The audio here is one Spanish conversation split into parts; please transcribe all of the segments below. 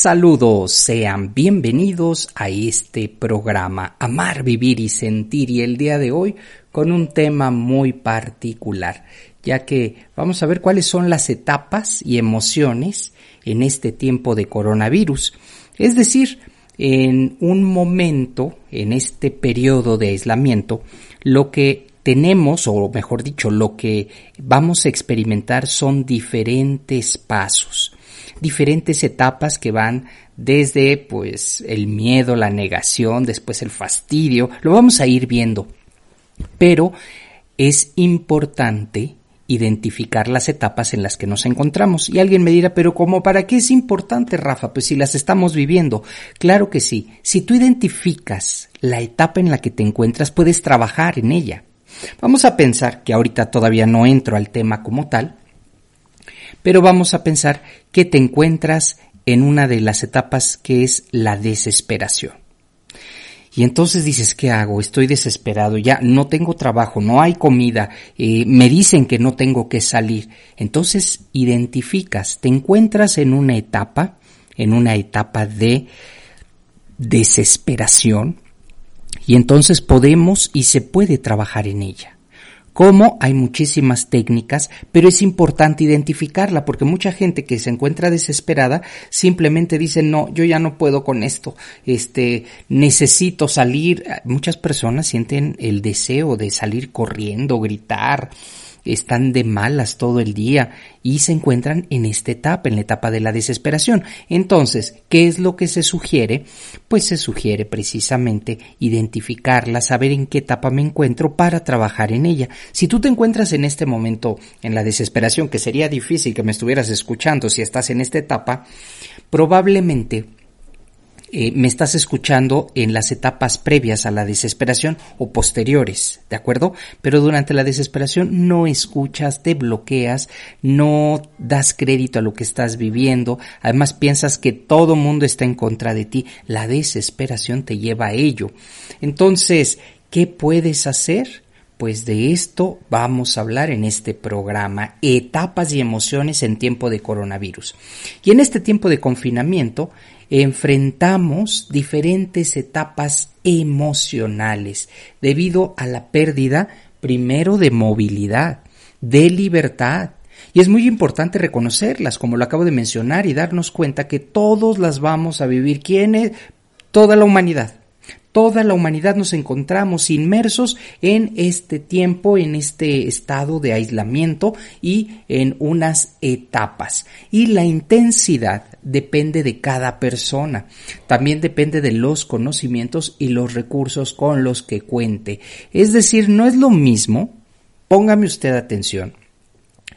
Saludos, sean bienvenidos a este programa Amar, Vivir y Sentir y el día de hoy con un tema muy particular, ya que vamos a ver cuáles son las etapas y emociones en este tiempo de coronavirus. Es decir, en un momento, en este periodo de aislamiento, lo que tenemos, o mejor dicho, lo que vamos a experimentar son diferentes pasos diferentes etapas que van desde pues el miedo, la negación, después el fastidio, lo vamos a ir viendo. Pero es importante identificar las etapas en las que nos encontramos. Y alguien me dirá, pero ¿cómo para qué es importante, Rafa? Pues si las estamos viviendo. Claro que sí. Si tú identificas la etapa en la que te encuentras, puedes trabajar en ella. Vamos a pensar que ahorita todavía no entro al tema como tal, pero vamos a pensar que te encuentras en una de las etapas que es la desesperación. Y entonces dices, ¿qué hago? Estoy desesperado, ya no tengo trabajo, no hay comida, eh, me dicen que no tengo que salir. Entonces identificas, te encuentras en una etapa, en una etapa de desesperación, y entonces podemos y se puede trabajar en ella. Como hay muchísimas técnicas, pero es importante identificarla porque mucha gente que se encuentra desesperada simplemente dice, no, yo ya no puedo con esto, este, necesito salir. Muchas personas sienten el deseo de salir corriendo, gritar, están de malas todo el día y se encuentran en esta etapa, en la etapa de la desesperación. Entonces, ¿qué es lo que se sugiere? Pues se sugiere precisamente identificarla, saber en qué etapa me encuentro para trabajar en ella. Si tú te encuentras en este momento en la desesperación, que sería difícil que me estuvieras escuchando si estás en esta etapa, probablemente eh, me estás escuchando en las etapas previas a la desesperación o posteriores, ¿de acuerdo? Pero durante la desesperación no escuchas, te bloqueas, no das crédito a lo que estás viviendo, además piensas que todo mundo está en contra de ti, la desesperación te lleva a ello. Entonces, ¿qué puedes hacer? Pues de esto vamos a hablar en este programa, etapas y emociones en tiempo de coronavirus. Y en este tiempo de confinamiento, enfrentamos diferentes etapas emocionales debido a la pérdida primero de movilidad, de libertad. Y es muy importante reconocerlas, como lo acabo de mencionar, y darnos cuenta que todos las vamos a vivir. ¿Quiénes? Toda la humanidad toda la humanidad nos encontramos inmersos en este tiempo, en este estado de aislamiento y en unas etapas. Y la intensidad depende de cada persona. También depende de los conocimientos y los recursos con los que cuente. Es decir, no es lo mismo, póngame usted atención,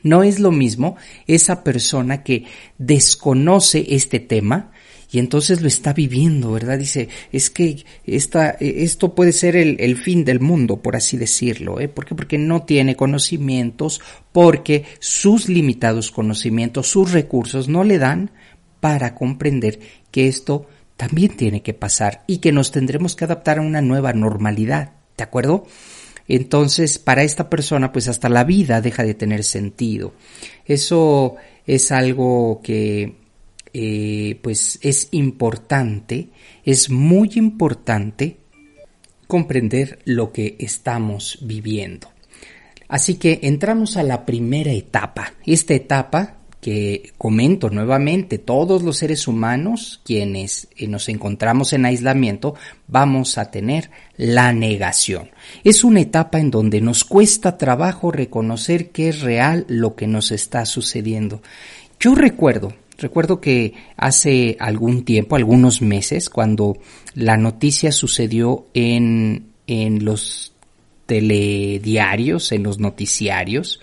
no es lo mismo esa persona que desconoce este tema, y entonces lo está viviendo, ¿verdad? Dice, es que esta, esto puede ser el, fin del mundo, por así decirlo, ¿eh? ¿Por qué? Porque no tiene conocimientos, porque sus limitados conocimientos, sus recursos no le dan para comprender que esto también tiene que pasar y que nos tendremos que adaptar a una nueva normalidad, ¿de acuerdo? Entonces, para esta persona, pues hasta la vida deja de tener sentido. Eso es algo que eh, pues es importante, es muy importante comprender lo que estamos viviendo. Así que entramos a la primera etapa. Esta etapa que comento nuevamente, todos los seres humanos quienes eh, nos encontramos en aislamiento vamos a tener la negación. Es una etapa en donde nos cuesta trabajo reconocer que es real lo que nos está sucediendo. Yo recuerdo, recuerdo que hace algún tiempo, algunos meses, cuando la noticia sucedió en, en los telediarios, en los noticiarios,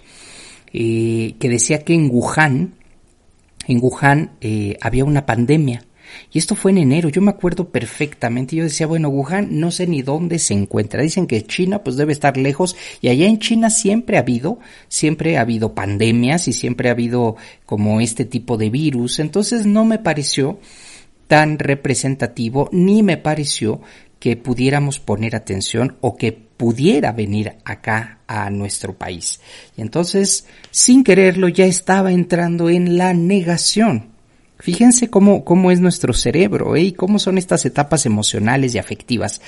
eh, que decía que en Wuhan, en Wuhan eh, había una pandemia. Y esto fue en enero, yo me acuerdo perfectamente. Yo decía, bueno, Wuhan no sé ni dónde se encuentra. Dicen que China pues debe estar lejos y allá en China siempre ha habido, siempre ha habido pandemias y siempre ha habido como este tipo de virus. Entonces no me pareció tan representativo ni me pareció que pudiéramos poner atención o que pudiera venir acá a nuestro país. Y entonces, sin quererlo, ya estaba entrando en la negación. Fíjense cómo, cómo es nuestro cerebro ¿eh? y cómo son estas etapas emocionales y afectivas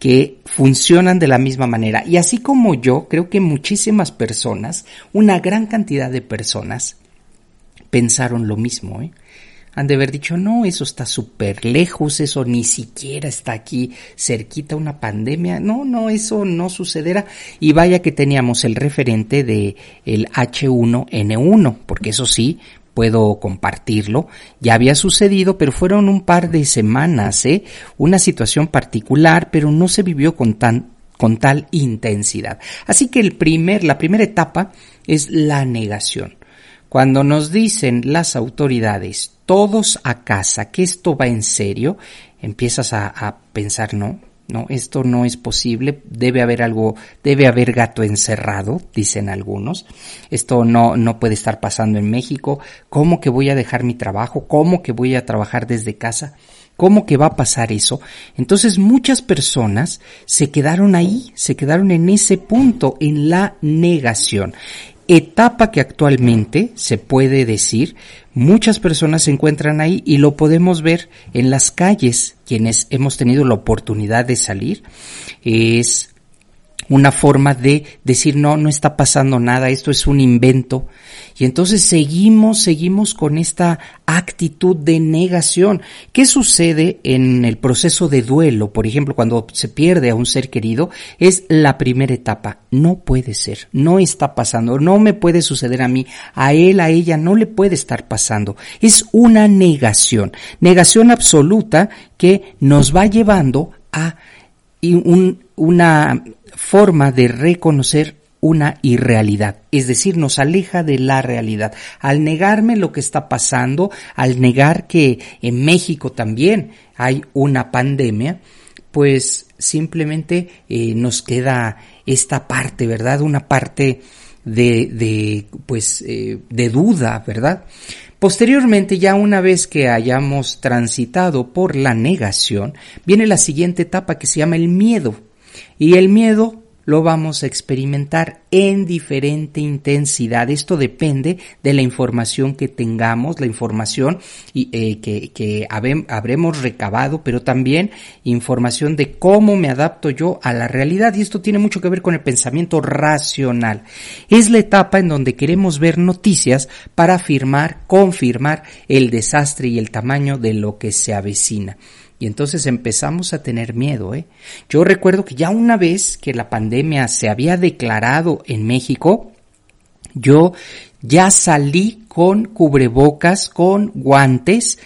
que funcionan de la misma manera. Y así como yo, creo que muchísimas personas, una gran cantidad de personas, pensaron lo mismo. ¿eh? han de haber dicho, no, eso está súper lejos, eso ni siquiera está aquí cerquita una pandemia, no, no, eso no sucederá. Y vaya que teníamos el referente de el H1N1, porque eso sí, puedo compartirlo, ya había sucedido, pero fueron un par de semanas, ¿eh? Una situación particular, pero no se vivió con tan con tal intensidad. Así que el primer, la primera etapa es la negación. Cuando nos dicen las autoridades, todos a casa, que esto va en serio, empiezas a, pensar, no, no, esto no es posible, debe haber algo, debe haber gato encerrado, dicen algunos. Esto no, no puede estar pasando en México. ¿Cómo que voy a dejar mi trabajo? ¿Cómo que voy a trabajar desde casa? ¿Cómo que va a pasar eso? Entonces muchas personas se quedaron ahí, se quedaron en ese punto, en la negación etapa que actualmente se puede decir, muchas personas se encuentran ahí y lo podemos ver en las calles, quienes hemos tenido la oportunidad de salir, es una forma de decir no, no está pasando nada, esto es un invento. Y entonces seguimos, seguimos con esta actitud de negación. ¿Qué sucede en el proceso de duelo? Por ejemplo, cuando se pierde a un ser querido, es la primera etapa. No puede ser, no está pasando, no me puede suceder a mí, a él, a ella, no le puede estar pasando. Es una negación, negación absoluta que nos va llevando a un, una forma de reconocer una irrealidad, es decir, nos aleja de la realidad. Al negarme lo que está pasando, al negar que en México también hay una pandemia, pues simplemente eh, nos queda esta parte, ¿verdad? Una parte de, de pues, eh, de duda, ¿verdad? Posteriormente, ya una vez que hayamos transitado por la negación, viene la siguiente etapa que se llama el miedo. Y el miedo lo vamos a experimentar en diferente intensidad. Esto depende de la información que tengamos, la información eh, que, que habremos recabado, pero también información de cómo me adapto yo a la realidad. Y esto tiene mucho que ver con el pensamiento racional. Es la etapa en donde queremos ver noticias para afirmar, confirmar el desastre y el tamaño de lo que se avecina. Y entonces empezamos a tener miedo. ¿eh? Yo recuerdo que ya una vez que la pandemia se había declarado en México, yo ya salí con cubrebocas, con guantes,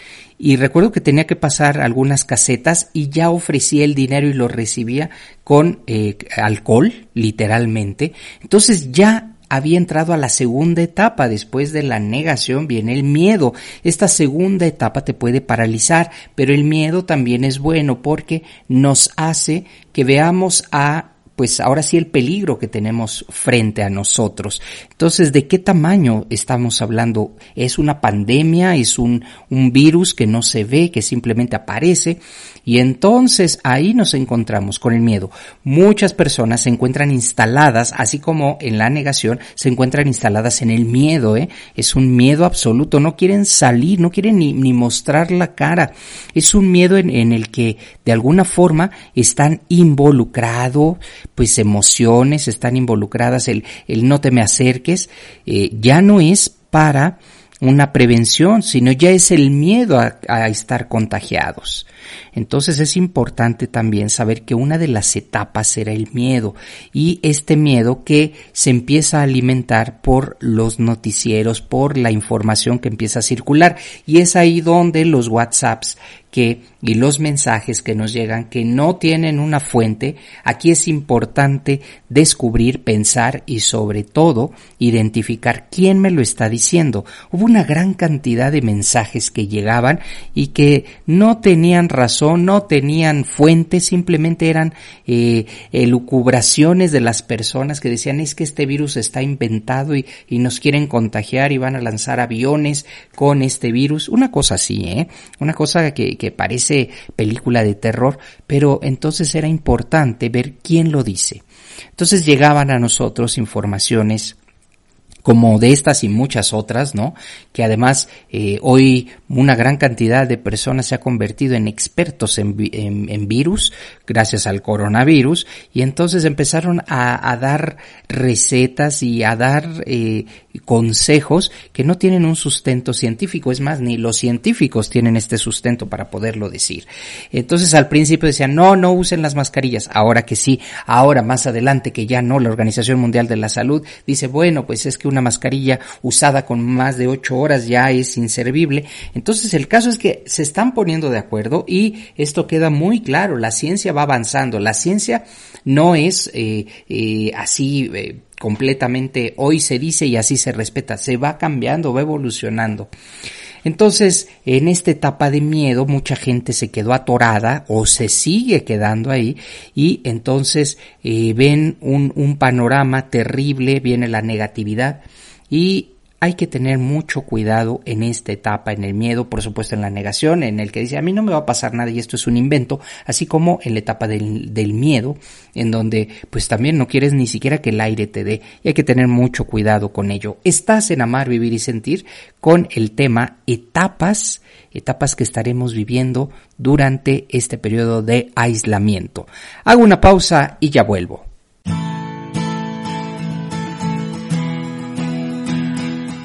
y recuerdo que tenía que pasar algunas casetas y ya ofrecía el dinero y lo recibía con eh, alcohol, literalmente. Entonces ya había entrado a la segunda etapa. Después de la negación viene el miedo. Esta segunda etapa te puede paralizar, pero el miedo también es bueno porque nos hace que veamos a pues ahora sí el peligro que tenemos frente a nosotros. Entonces, ¿de qué tamaño estamos hablando? ¿Es una pandemia? ¿Es un, un virus que no se ve, que simplemente aparece? Y entonces ahí nos encontramos con el miedo. Muchas personas se encuentran instaladas, así como en la negación, se encuentran instaladas en el miedo, ¿eh? Es un miedo absoluto, no quieren salir, no quieren ni, mostrar la cara. Es un miedo en el que de alguna forma están involucrados, pues emociones, están involucradas, el, el no te me acerques, eh, ya no es para una prevención, sino ya es el miedo a, a estar contagiados. Entonces es importante también saber que una de las etapas era el miedo y este miedo que se empieza a alimentar por los noticieros, por la información que empieza a circular y es ahí donde los WhatsApps que y los mensajes que nos llegan que no tienen una fuente, aquí es importante descubrir, pensar y sobre todo identificar quién me lo está diciendo. Hubo una gran cantidad de mensajes que llegaban y que no tenían razón, no tenían fuente, simplemente eran eh, elucubraciones de las personas que decían es que este virus está inventado y, y nos quieren contagiar y van a lanzar aviones con este virus, una cosa así, ¿eh? Una cosa que, que parece película de terror, pero entonces era importante ver quién lo dice. Entonces llegaban a nosotros informaciones como de estas y muchas otras, ¿no? Que además eh, hoy una gran cantidad de personas se ha convertido en expertos en, en, virus gracias al coronavirus y entonces empezaron a, a dar recetas y a dar eh, consejos que no tienen un sustento científico, es más, ni los científicos tienen este sustento para poderlo decir. Entonces al principio decían, no, no usen las mascarillas, ahora que sí, ahora más adelante que ya no, la Organización Mundial de la Salud dice, bueno, pues es que una mascarilla usada con más de ocho horas ya es inservible. Entonces el caso es que se están poniendo de acuerdo y esto queda muy claro, la ciencia va avanzando, la ciencia no es eh, eh, así eh, completamente hoy se dice y así se respeta, se va cambiando, va evolucionando. Entonces, en esta etapa de miedo, mucha gente se quedó atorada o se sigue quedando ahí y entonces ven un, un panorama terrible, viene la negatividad y hay que tener mucho cuidado en esta etapa, en el miedo, por supuesto en la negación, en el que dice a mí no me va a pasar nada y esto es un invento, así como en la etapa del, miedo, en donde pues también no quieres ni siquiera que el aire te dé y hay que tener mucho cuidado con ello. Estás en Amar, Vivir y Sentir con el tema etapas, etapas que estaremos viviendo durante este periodo de aislamiento. Hago una pausa y ya vuelvo.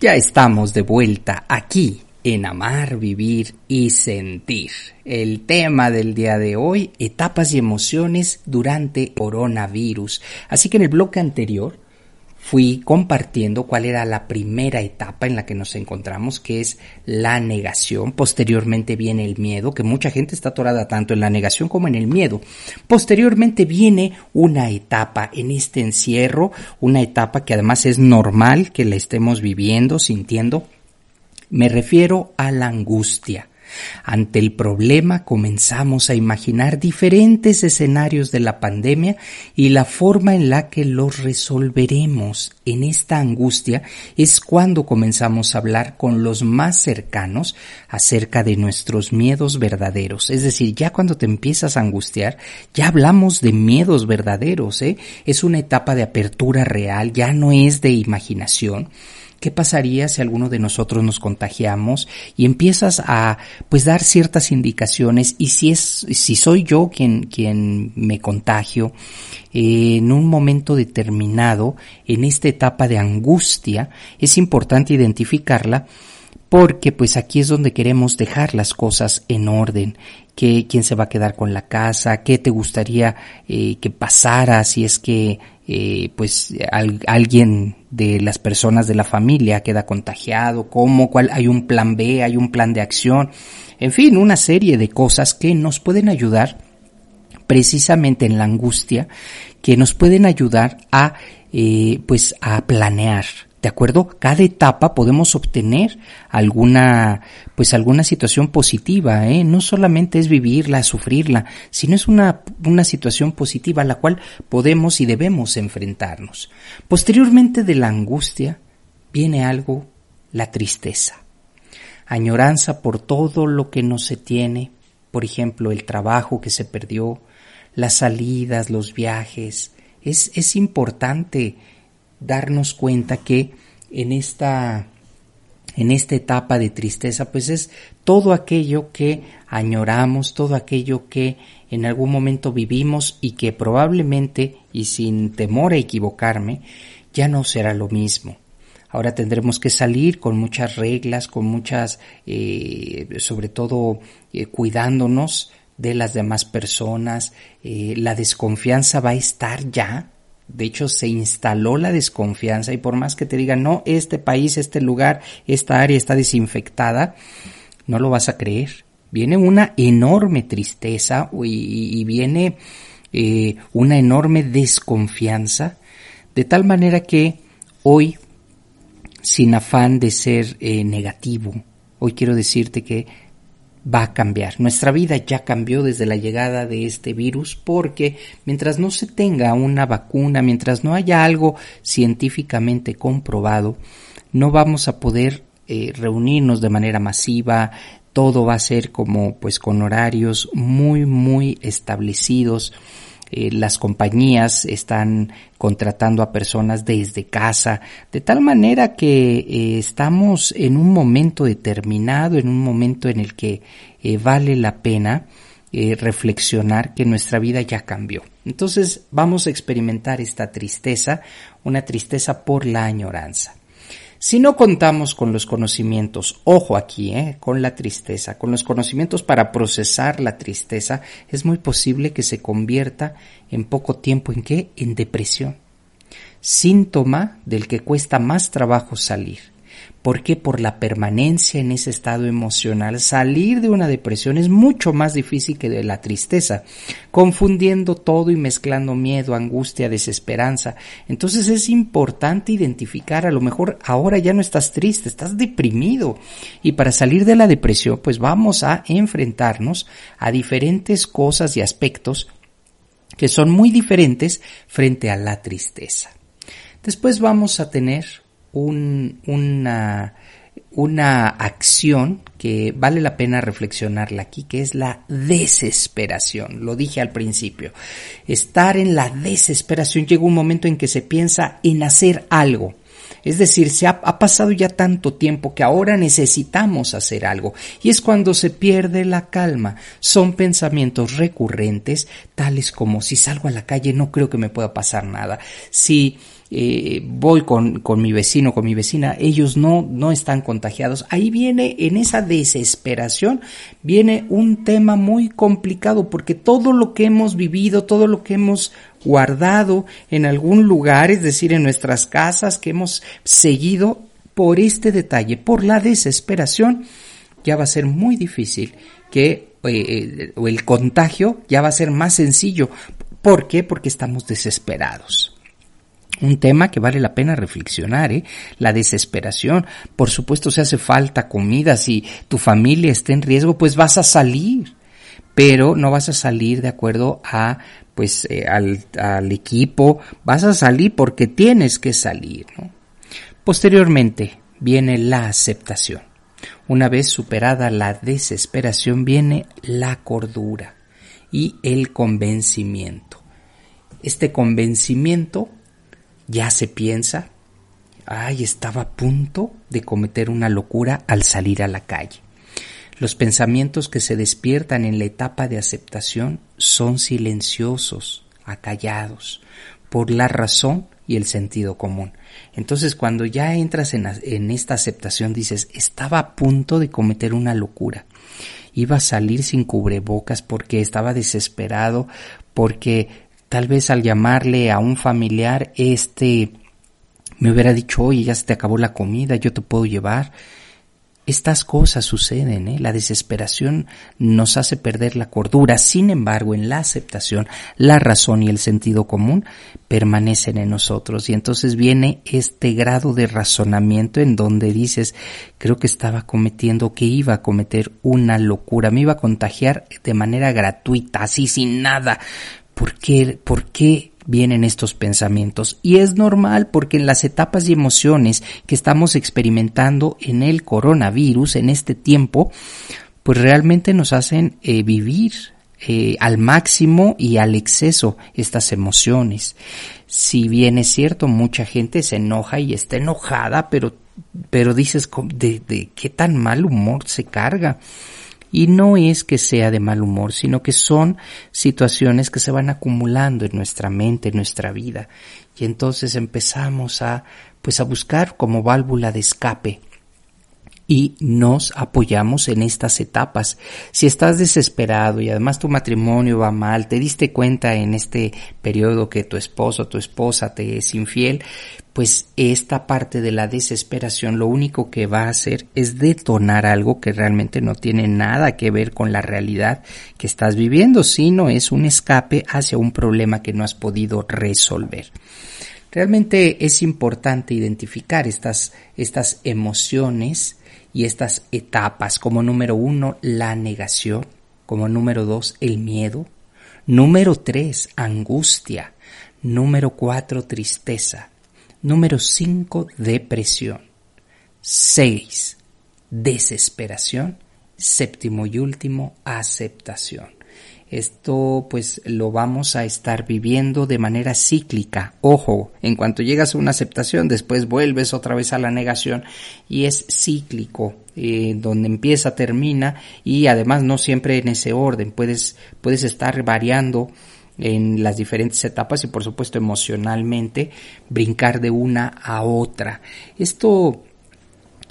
Ya estamos de vuelta aquí en Amar, Vivir y Sentir. El tema del día de hoy, etapas y emociones durante coronavirus. Así que en el bloque anterior fui compartiendo cuál era la primera etapa en la que nos encontramos, que es la negación. Posteriormente viene el miedo, que mucha gente está atorada tanto en la negación como en el miedo. Posteriormente viene una etapa en este encierro, una etapa que además es normal que la estemos viviendo, sintiendo. Me refiero a la angustia. Ante el problema comenzamos a imaginar diferentes escenarios de la pandemia y la forma en la que los resolveremos. En esta angustia es cuando comenzamos a hablar con los más cercanos acerca de nuestros miedos verdaderos. Es decir, ya cuando te empiezas a angustiar, ya hablamos de miedos verdaderos, ¿eh? Es una etapa de apertura real, ya no es de imaginación. ¿Qué pasaría si alguno de nosotros nos contagiamos? Y empiezas a pues dar ciertas indicaciones y si es si soy yo quien quien me contagio eh, en un momento determinado en esta etapa de angustia es importante identificarla porque pues aquí es donde queremos dejar las cosas en orden, que quién se va a quedar con la casa, qué te gustaría eh, que pasara si es que eh, pues alguien de las personas de la familia queda contagiado, cómo, cuál, hay un plan B, hay un plan de acción, en fin, una serie de cosas que nos pueden ayudar precisamente en la angustia, que nos pueden ayudar a eh, pues a planear, ¿De acuerdo? Cada etapa podemos obtener alguna, pues alguna situación positiva, ¿eh? No solamente es vivirla, sufrirla, sino es una, una situación positiva a la cual podemos y debemos enfrentarnos. Posteriormente de la angustia viene algo la tristeza. Añoranza por todo lo que no se tiene, por ejemplo, el trabajo que se perdió, las salidas, los viajes. Es, es importante darnos cuenta que en esta, en esta etapa de tristeza, pues es todo aquello que añoramos, todo aquello que en algún momento vivimos y que probablemente, y sin temor a equivocarme, ya no será lo mismo. Ahora tendremos que salir con muchas reglas, con muchas, eh, sobre todo eh, cuidándonos de las demás personas. Eh, la desconfianza va a estar ya. De hecho, se instaló la desconfianza y por más que te digan, no, este país, este lugar, esta área está desinfectada, no lo vas a creer. Viene una enorme tristeza y, viene una enorme desconfianza, de tal manera que hoy sin afán de ser eh, negativo. Hoy quiero decirte que va a cambiar. Nuestra vida ya cambió desde la llegada de este virus porque mientras no se tenga una vacuna, mientras no haya algo científicamente comprobado, no vamos a poder eh, reunirnos de manera masiva, todo va a ser como pues con horarios muy muy establecidos eh, las compañías están contratando a personas desde casa, de tal manera que eh, estamos en un momento determinado, en un momento en el que eh, vale la pena reflexionar que nuestra vida ya cambió. Entonces vamos a experimentar esta tristeza, una tristeza por la añoranza. Si no contamos con los conocimientos, ojo aquí, eh, con la tristeza, con los conocimientos para procesar la tristeza, es muy posible que se convierta en poco tiempo en qué? En depresión. Síntoma del que cuesta más trabajo salir. ¿Por qué? Por la permanencia en ese estado emocional. Salir de una depresión es mucho más difícil que de la tristeza, confundiendo todo y mezclando miedo, angustia, desesperanza. Entonces es importante identificar, a lo mejor ahora ya no estás triste, estás deprimido. Y para salir de la depresión, pues vamos a enfrentarnos a diferentes cosas y aspectos que son muy diferentes frente a la tristeza. Después vamos a tener una, una acción que vale la pena reflexionarla aquí, que es la desesperación. Lo dije al principio. Estar en la desesperación llega un momento en que se piensa en hacer algo. Es decir, se ha, ha, pasado ya tanto tiempo que ahora necesitamos hacer algo. Y es cuando se pierde la calma. Son pensamientos recurrentes, tales como si salgo a la calle no creo que me pueda pasar nada. Si eh, voy con, con, mi vecino, con mi vecina, ellos no, no están contagiados. Ahí viene, en esa desesperación, viene un tema muy complicado porque todo lo que hemos vivido, todo lo que hemos guardado en algún lugar, es decir, en nuestras casas, que hemos seguido por este detalle, por la desesperación, ya va a ser muy difícil que eh, el contagio ya va a ser más sencillo. ¿Por qué? Porque estamos desesperados un tema que vale la pena reflexionar, ¿eh? La desesperación. Por supuesto, si hace falta comida, si tu familia está en riesgo, pues vas a salir. Pero no vas a salir de acuerdo a, pues, eh, al, al, equipo. Vas a salir porque tienes que salir, ¿no? Posteriormente viene la aceptación. Una vez superada la desesperación viene la cordura y el convencimiento. Este convencimiento ya se piensa, ay, estaba a punto de cometer una locura al salir a la calle. Los pensamientos que se despiertan en la etapa de aceptación son silenciosos, acallados, por la razón y el sentido común. Entonces cuando ya entras en, esta aceptación dices, estaba a punto de cometer una locura. Iba a salir sin cubrebocas porque estaba desesperado, porque Tal vez al llamarle a un familiar, este me hubiera dicho, oye, ya se te acabó la comida, yo te puedo llevar. Estas cosas suceden, ¿eh? la desesperación nos hace perder la cordura, sin embargo, en la aceptación, la razón y el sentido común permanecen en nosotros y entonces viene este grado de razonamiento en donde dices, creo que estaba cometiendo, que iba a cometer una locura, me iba a contagiar de manera gratuita, así sin nada, ¿por qué, por qué vienen estos pensamientos. Y es normal porque en las etapas y emociones que estamos experimentando en el coronavirus, en este tiempo, pues realmente nos hacen eh, vivir eh, al máximo y al exceso estas emociones. Si bien es cierto, mucha gente se enoja y está enojada, pero, pero dices, ¿de, de qué tan mal humor se carga? Y no es que sea de mal humor, sino que son situaciones que se van acumulando en nuestra mente, en nuestra vida. Y entonces empezamos a, pues a buscar como válvula de escape y nos apoyamos en estas etapas. Si estás desesperado y además tu matrimonio va mal, te diste cuenta en este periodo que tu esposo o tu esposa te es infiel, pues esta parte de la desesperación lo único que va a hacer es detonar algo que realmente no tiene nada que ver con la realidad que estás viviendo, sino es un escape hacia un problema que no has podido resolver. Realmente es importante identificar estas, estas emociones y estas etapas. Como número uno, la negación. Como número dos, el miedo. Número tres, angustia. Número cuatro, tristeza. Número cinco, depresión. Seis, desesperación. Séptimo y último, aceptación. Esto pues lo vamos a estar viviendo de manera cíclica. Ojo, en cuanto llegas a una aceptación, después vuelves otra vez a la negación y es cíclico, eh, donde empieza, termina y además no siempre en ese orden. Puedes, puedes estar variando en las diferentes etapas y por supuesto emocionalmente brincar de una a otra. Esto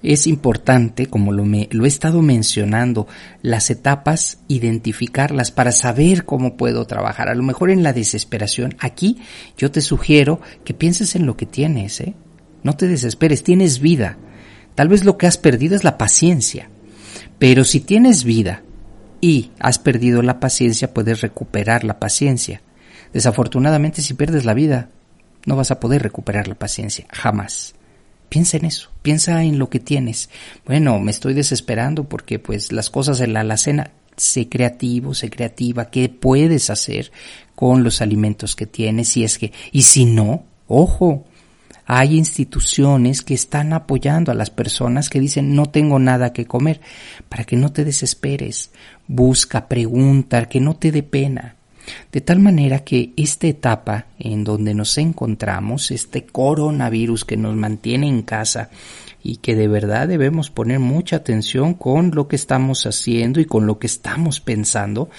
es importante, como lo, me, lo he estado mencionando, las etapas, identificarlas para saber cómo puedo trabajar. A lo mejor en la desesperación, aquí yo te sugiero que pienses en lo que tienes, ¿eh? No te desesperes, tienes vida. Tal vez lo que has perdido es la paciencia. Pero si tienes vida y has perdido la paciencia, puedes recuperar la paciencia. Desafortunadamente, si pierdes la vida, no vas a poder recuperar la paciencia, jamás. Piensa en eso, piensa en lo que tienes. Bueno, me estoy desesperando porque pues las cosas en la alacena, sé creativo, sé creativa, ¿qué puedes hacer con los alimentos que tienes? Si es que, y si no, ojo, hay instituciones que están apoyando a las personas que dicen no tengo nada que comer, para que no te desesperes, busca, pregunta, que no te dé pena. De tal manera que esta etapa en donde nos encontramos, este coronavirus que nos mantiene en casa y que de verdad debemos poner mucha atención con lo que estamos haciendo y con lo que estamos pensando,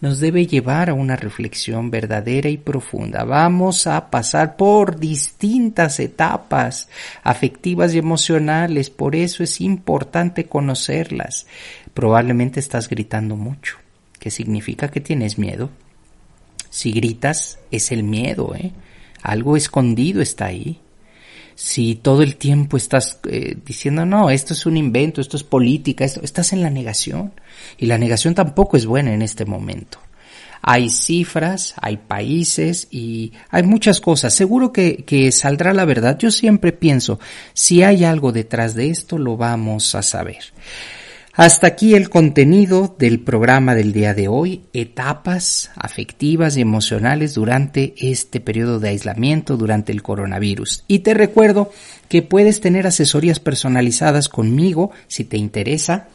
nos debe llevar a una reflexión verdadera y profunda. Vamos a pasar por distintas etapas afectivas y emocionales, por eso es importante conocerlas. Probablemente estás gritando mucho, ¿qué significa que tienes miedo. Si gritas, es el miedo, ¿eh? Algo escondido está ahí. Si todo el tiempo estás eh, diciendo, no, esto es un invento, esto es política, esto, estás en la negación. Y la negación tampoco es buena en este momento. Hay cifras, hay países y hay muchas cosas. Seguro que, que saldrá la verdad. Yo siempre pienso, si hay algo detrás de esto, lo vamos a saber. Hasta aquí el contenido del programa del día de hoy, etapas afectivas y emocionales durante este periodo de aislamiento durante el coronavirus. Y te recuerdo que puedes tener asesorías personalizadas conmigo si te interesa.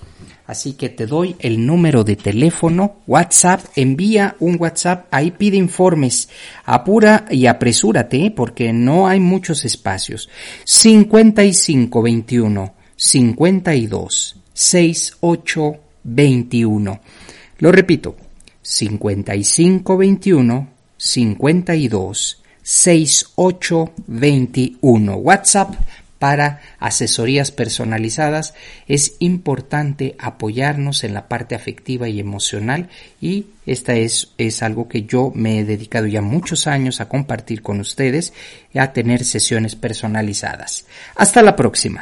Así que te doy el número de teléfono, WhatsApp, envía un WhatsApp, ahí pide informes, apura y apresúrate porque no hay muchos espacios. 5521 52 6821. Lo repito, 5521 52 6821. WhatsApp para asesorías personalizadas. Es importante apoyarnos en la parte afectiva y emocional y esta es, es algo que yo me he dedicado ya muchos años a compartir con ustedes y a tener sesiones personalizadas. Hasta la próxima.